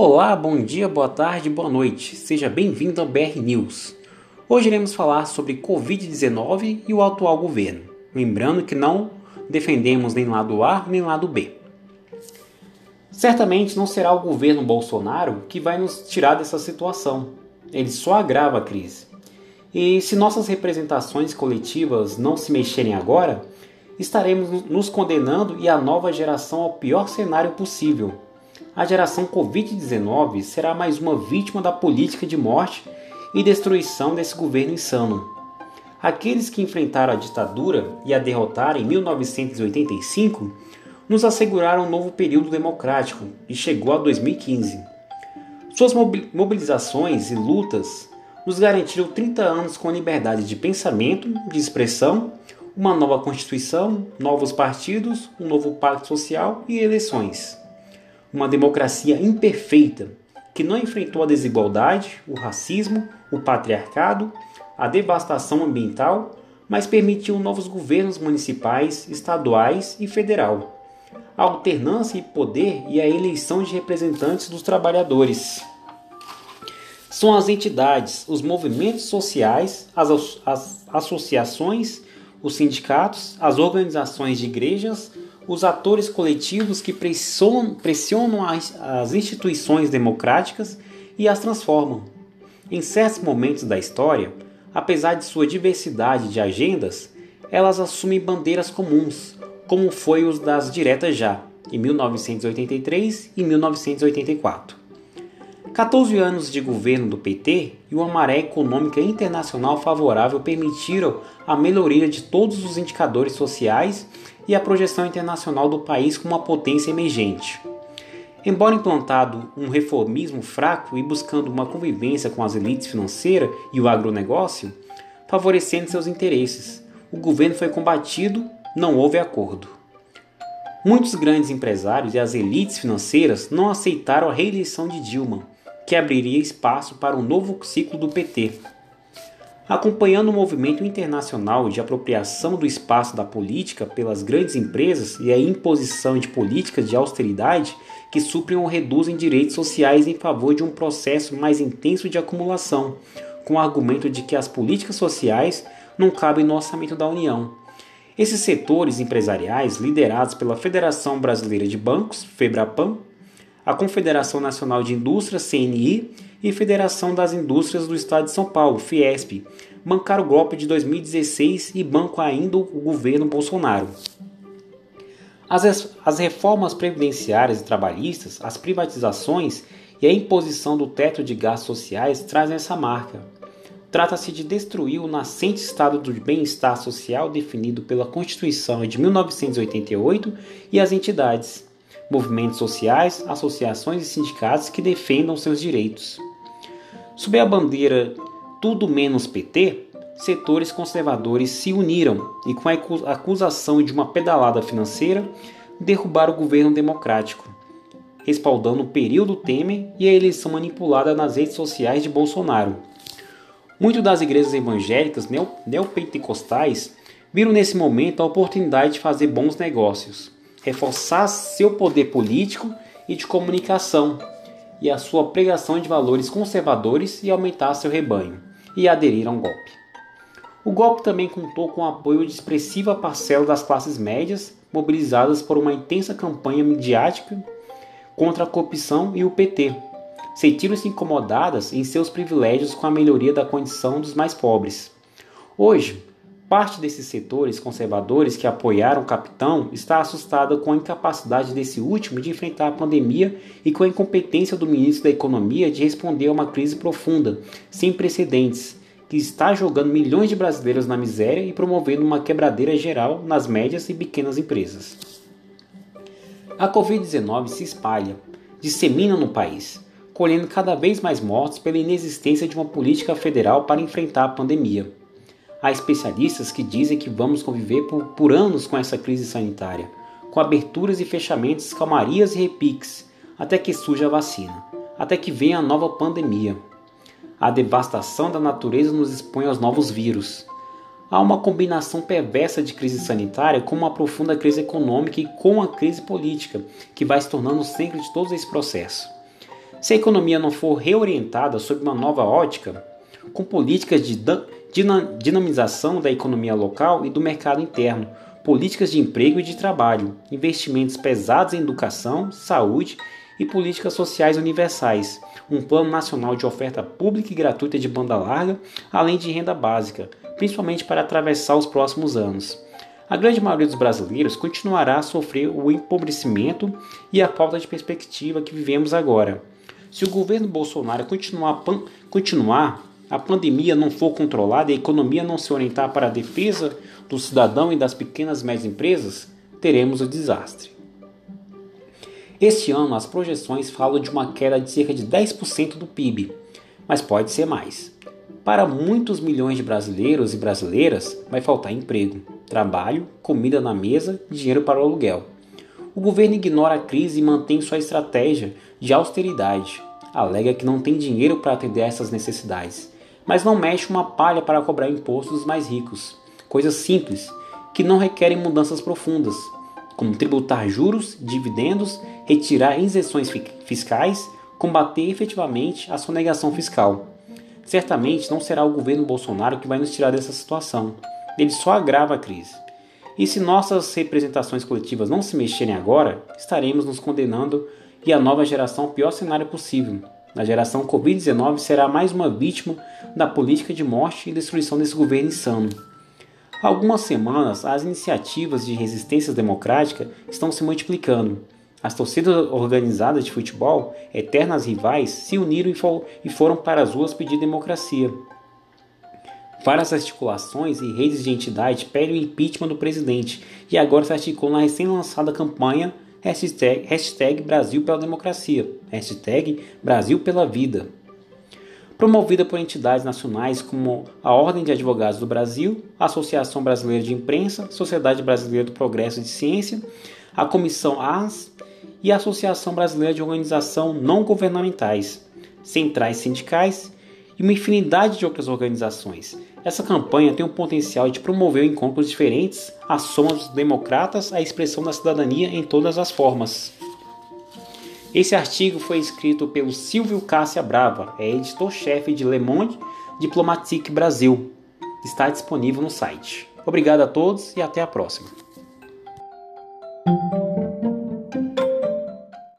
Olá, bom dia, boa tarde, boa noite. Seja bem-vindo ao BR News. Hoje iremos falar sobre Covid-19 e o atual governo. Lembrando que não defendemos nem lado A nem lado B. Certamente não será o governo Bolsonaro que vai nos tirar dessa situação. Ele só agrava a crise. E se nossas representações coletivas não se mexerem agora, estaremos nos condenando e a nova geração ao pior cenário possível. A geração Covid-19 será mais uma vítima da política de morte e destruição desse governo insano. Aqueles que enfrentaram a ditadura e a derrotaram em 1985 nos asseguraram um novo período democrático e chegou a 2015. Suas mobilizações e lutas nos garantiram 30 anos com liberdade de pensamento, de expressão, uma nova Constituição, novos partidos, um novo pacto social e eleições. Uma democracia imperfeita que não enfrentou a desigualdade, o racismo, o patriarcado, a devastação ambiental, mas permitiu novos governos municipais, estaduais e federal, a alternância e poder e a eleição de representantes dos trabalhadores. São as entidades, os movimentos sociais, as, as associações os sindicatos, as organizações de igrejas, os atores coletivos que pressionam, as instituições democráticas e as transformam. Em certos momentos da história, apesar de sua diversidade de agendas, elas assumem bandeiras comuns, como foi os das diretas já, em 1983 e 1984. 14 anos de governo do PT e uma maré econômica internacional favorável permitiram a melhoria de todos os indicadores sociais e a projeção internacional do país como uma potência emergente. Embora implantado um reformismo fraco e buscando uma convivência com as elites financeiras e o agronegócio, favorecendo seus interesses, o governo foi combatido, não houve acordo. Muitos grandes empresários e as elites financeiras não aceitaram a reeleição de Dilma que abriria espaço para um novo ciclo do PT. Acompanhando o movimento internacional de apropriação do espaço da política pelas grandes empresas e a imposição de políticas de austeridade que suprem ou reduzem direitos sociais em favor de um processo mais intenso de acumulação, com o argumento de que as políticas sociais não cabem no orçamento da União. Esses setores empresariais, liderados pela Federação Brasileira de Bancos, FEBRAPAM, a Confederação Nacional de Indústrias, CNI, e Federação das Indústrias do Estado de São Paulo, Fiesp, bancaram o golpe de 2016 e bancam ainda o governo Bolsonaro. As, as reformas previdenciárias e trabalhistas, as privatizações e a imposição do teto de gastos sociais trazem essa marca. Trata-se de destruir o nascente estado do bem-estar social definido pela Constituição de 1988 e as entidades movimentos sociais, associações e sindicatos que defendam seus direitos. Sob a bandeira Tudo Menos PT, setores conservadores se uniram e, com a acusação de uma pedalada financeira, derrubaram o governo democrático, respaldando o período Temer e a eleição manipulada nas redes sociais de Bolsonaro. Muitas das igrejas evangélicas neopentecostais viram nesse momento a oportunidade de fazer bons negócios reforçar seu poder político e de comunicação e a sua pregação de valores conservadores e aumentar seu rebanho, e aderir a um golpe. O golpe também contou com o apoio de expressiva parcela das classes médias, mobilizadas por uma intensa campanha midiática contra a corrupção e o PT. Sentiram-se incomodadas em seus privilégios com a melhoria da condição dos mais pobres. Hoje, Parte desses setores conservadores que apoiaram o capitão está assustada com a incapacidade desse último de enfrentar a pandemia e com a incompetência do ministro da Economia de responder a uma crise profunda, sem precedentes, que está jogando milhões de brasileiros na miséria e promovendo uma quebradeira geral nas médias e pequenas empresas. A Covid-19 se espalha, dissemina no país, colhendo cada vez mais mortes pela inexistência de uma política federal para enfrentar a pandemia. Há especialistas que dizem que vamos conviver por, por anos com essa crise sanitária, com aberturas e fechamentos, calmarias e repiques, até que surja a vacina, até que venha a nova pandemia. A devastação da natureza nos expõe aos novos vírus. Há uma combinação perversa de crise sanitária com uma profunda crise econômica e com a crise política, que vai se tornando o centro de todo esse processo. Se a economia não for reorientada sob uma nova ótica, com políticas de dinamização da economia local e do mercado interno, políticas de emprego e de trabalho, investimentos pesados em educação, saúde e políticas sociais universais, um plano nacional de oferta pública e gratuita de banda larga, além de renda básica, principalmente para atravessar os próximos anos. A grande maioria dos brasileiros continuará a sofrer o empobrecimento e a falta de perspectiva que vivemos agora. Se o governo Bolsonaro continuar, continuar a pandemia não for controlada e a economia não se orientar para a defesa do cidadão e das pequenas e médias empresas, teremos o desastre. Este ano, as projeções falam de uma queda de cerca de 10% do PIB, mas pode ser mais. Para muitos milhões de brasileiros e brasileiras, vai faltar emprego, trabalho, comida na mesa dinheiro para o aluguel. O governo ignora a crise e mantém sua estratégia de austeridade. Alega que não tem dinheiro para atender essas necessidades, mas não mexe uma palha para cobrar impostos dos mais ricos. Coisas simples, que não requerem mudanças profundas, como tributar juros, dividendos, retirar isenções fiscais, combater efetivamente a sonegação fiscal. Certamente não será o governo Bolsonaro que vai nos tirar dessa situação. Ele só agrava a crise. E se nossas representações coletivas não se mexerem agora, estaremos nos condenando e a nova geração ao pior cenário possível. A geração Covid-19 será mais uma vítima da política de morte e destruição desse governo insano. Há algumas semanas, as iniciativas de resistência democrática estão se multiplicando. As torcidas organizadas de futebol, eternas rivais, se uniram e, for foram para as ruas pedir democracia. Várias articulações e redes de entidade pedem o impeachment do presidente e agora se articulam na recém-lançada campanha hashtag, hashtag Brasil pela Democracia, hashtag Brasil pela Vida promovida por entidades nacionais como a Ordem de Advogados do Brasil, a Associação Brasileira de Imprensa, Sociedade Brasileira do Progresso de Ciência, a Comissão AS e a Associação Brasileira de Organização Não Governamentais, centrais sindicais e uma infinidade de outras organizações. Essa campanha tem o potencial de promover encontros diferentes, a soma dos democratas, a expressão da cidadania em todas as formas. Esse artigo foi escrito pelo Silvio Cássia Brava, é editor-chefe de Le Monde Diplomatique Brasil. Está disponível no site. Obrigado a todos e até a próxima.